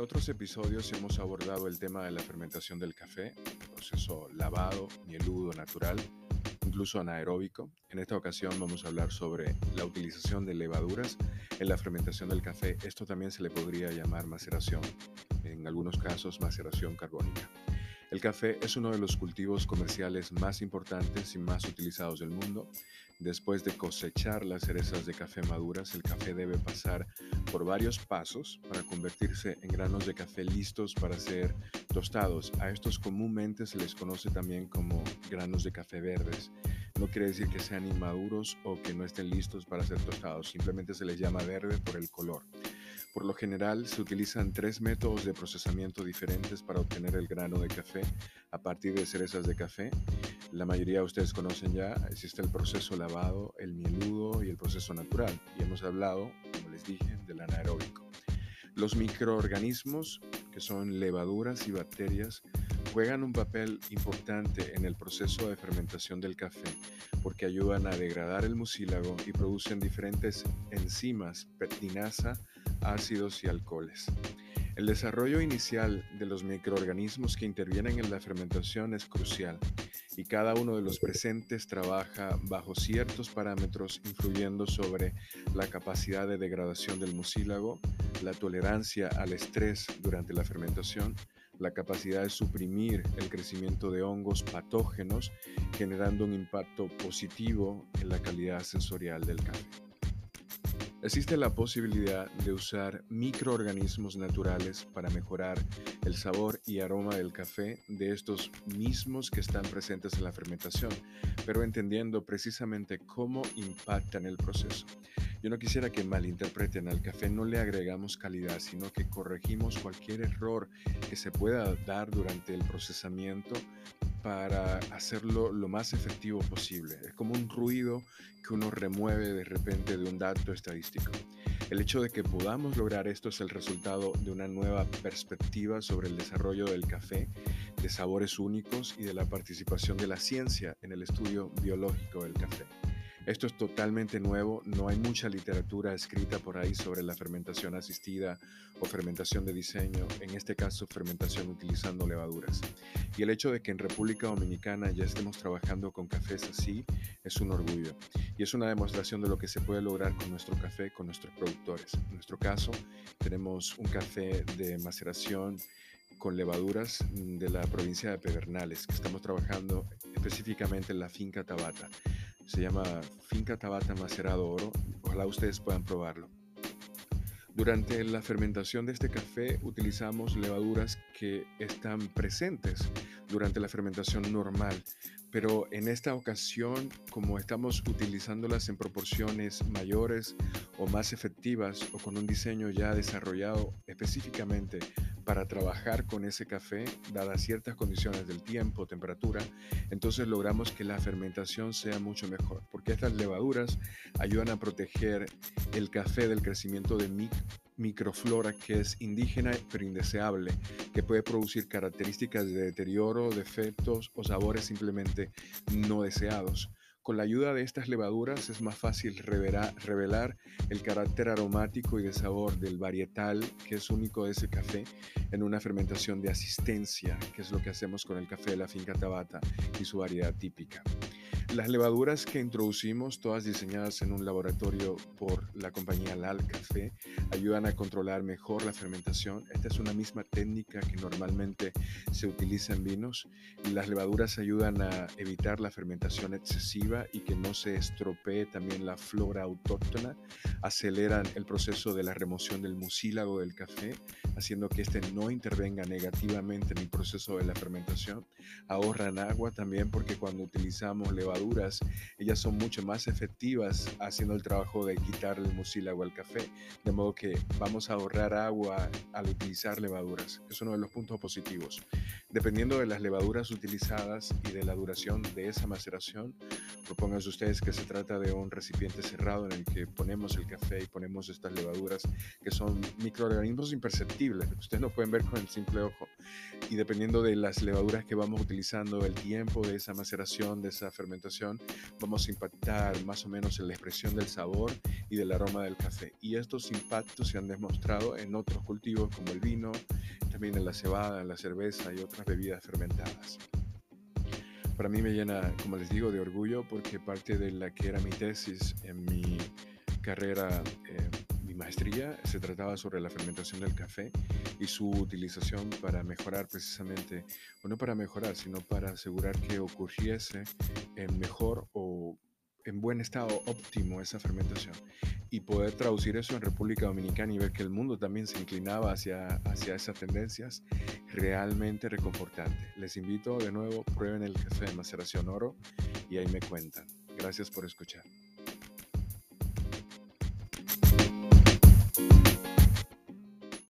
En otros episodios hemos abordado el tema de la fermentación del café, proceso lavado, mieludo, natural, incluso anaeróbico. En esta ocasión vamos a hablar sobre la utilización de levaduras en la fermentación del café. Esto también se le podría llamar maceración, en algunos casos maceración carbónica. El café es uno de los cultivos comerciales más importantes y más utilizados del mundo. Después de cosechar las cerezas de café maduras, el café debe pasar por varios pasos para convertirse en granos de café listos para ser tostados. A estos comúnmente se les conoce también como granos de café verdes. No quiere decir que sean inmaduros o que no estén listos para ser tostados, simplemente se les llama verde por el color. Por lo general se utilizan tres métodos de procesamiento diferentes para obtener el grano de café a partir de cerezas de café. La mayoría de ustedes conocen ya, existe el proceso lavado, el mieludo y el proceso natural. Y hemos hablado, dije, del anaeróbico. Los microorganismos, que son levaduras y bacterias, juegan un papel importante en el proceso de fermentación del café porque ayudan a degradar el mucílago y producen diferentes enzimas, pertinasa, ácidos y alcoholes. El desarrollo inicial de los microorganismos que intervienen en la fermentación es crucial y cada uno de los presentes trabaja bajo ciertos parámetros influyendo sobre la capacidad de degradación del mucílago, la tolerancia al estrés durante la fermentación, la capacidad de suprimir el crecimiento de hongos patógenos, generando un impacto positivo en la calidad sensorial del café. Existe la posibilidad de usar microorganismos naturales para mejorar el sabor y aroma del café de estos mismos que están presentes en la fermentación, pero entendiendo precisamente cómo impactan el proceso. Yo no quisiera que malinterpreten al café, no le agregamos calidad, sino que corregimos cualquier error que se pueda dar durante el procesamiento para hacerlo lo más efectivo posible. Es como un ruido que uno remueve de repente de un dato estadístico. El hecho de que podamos lograr esto es el resultado de una nueva perspectiva sobre el desarrollo del café, de sabores únicos y de la participación de la ciencia en el estudio biológico del café. Esto es totalmente nuevo, no hay mucha literatura escrita por ahí sobre la fermentación asistida o fermentación de diseño, en este caso fermentación utilizando levaduras. Y el hecho de que en República Dominicana ya estemos trabajando con cafés así es un orgullo y es una demostración de lo que se puede lograr con nuestro café, con nuestros productores. En nuestro caso tenemos un café de maceración con levaduras de la provincia de Pedernales, que estamos trabajando específicamente en la finca Tabata. Se llama Finca Tabata Macerado Oro. Ojalá ustedes puedan probarlo. Durante la fermentación de este café utilizamos levaduras que están presentes durante la fermentación normal, pero en esta ocasión, como estamos utilizándolas en proporciones mayores o más efectivas o con un diseño ya desarrollado específicamente para trabajar con ese café, dadas ciertas condiciones del tiempo, temperatura, entonces logramos que la fermentación sea mucho mejor, porque estas levaduras ayudan a proteger el café del crecimiento de microflora que es indígena pero indeseable, que puede producir características de deterioro, defectos o sabores simplemente no deseados. Con la ayuda de estas levaduras es más fácil revelar, el carácter aromático y de sabor del varietal que es único de ese café en una fermentación de asistencia, que es lo que hacemos con el café de la finca Tabata y su variedad típica. Las levaduras que introducimos, todas diseñadas en un laboratorio por la compañía Lal Café, ayudan a controlar mejor la fermentación. Esta es una misma técnica que normalmente se utiliza en vinos. Las levaduras ayudan a evitar la fermentación excesiva y que no se estropee también la flora autóctona. Aceleran el proceso de la remoción del mucílago del café, haciendo que éste no intervenga negativamente en el proceso de la fermentación. Ahorran agua también porque cuando utilizamos levaduras ellas son mucho más efectivas haciendo el trabajo de quitarle el mucílago al café, de modo que vamos a ahorrar agua al utilizar levaduras. Es uno de los puntos positivos. Dependiendo de las levaduras utilizadas y de la duración de esa maceración, propónganse ustedes que se trata de un recipiente cerrado en el que ponemos el café y ponemos estas levaduras que son microorganismos imperceptibles, que ustedes no pueden ver con el simple ojo. Y dependiendo de las levaduras que vamos utilizando, el tiempo de esa maceración, de esa fermentación, vamos a impactar más o menos en la expresión del sabor y del aroma del café. Y estos impactos se han demostrado en otros cultivos como el vino, en la cebada, la cerveza y otras bebidas fermentadas. Para mí me llena, como les digo, de orgullo porque parte de la que era mi tesis en mi carrera, eh, mi maestría, se trataba sobre la fermentación del café y su utilización para mejorar precisamente, o no para mejorar, sino para asegurar que ocurriese mejor o en buen estado óptimo esa fermentación y poder traducir eso en República Dominicana y ver que el mundo también se inclinaba hacia, hacia esas tendencias, realmente reconfortante. Les invito de nuevo, prueben el café de maceración oro y ahí me cuentan. Gracias por escuchar.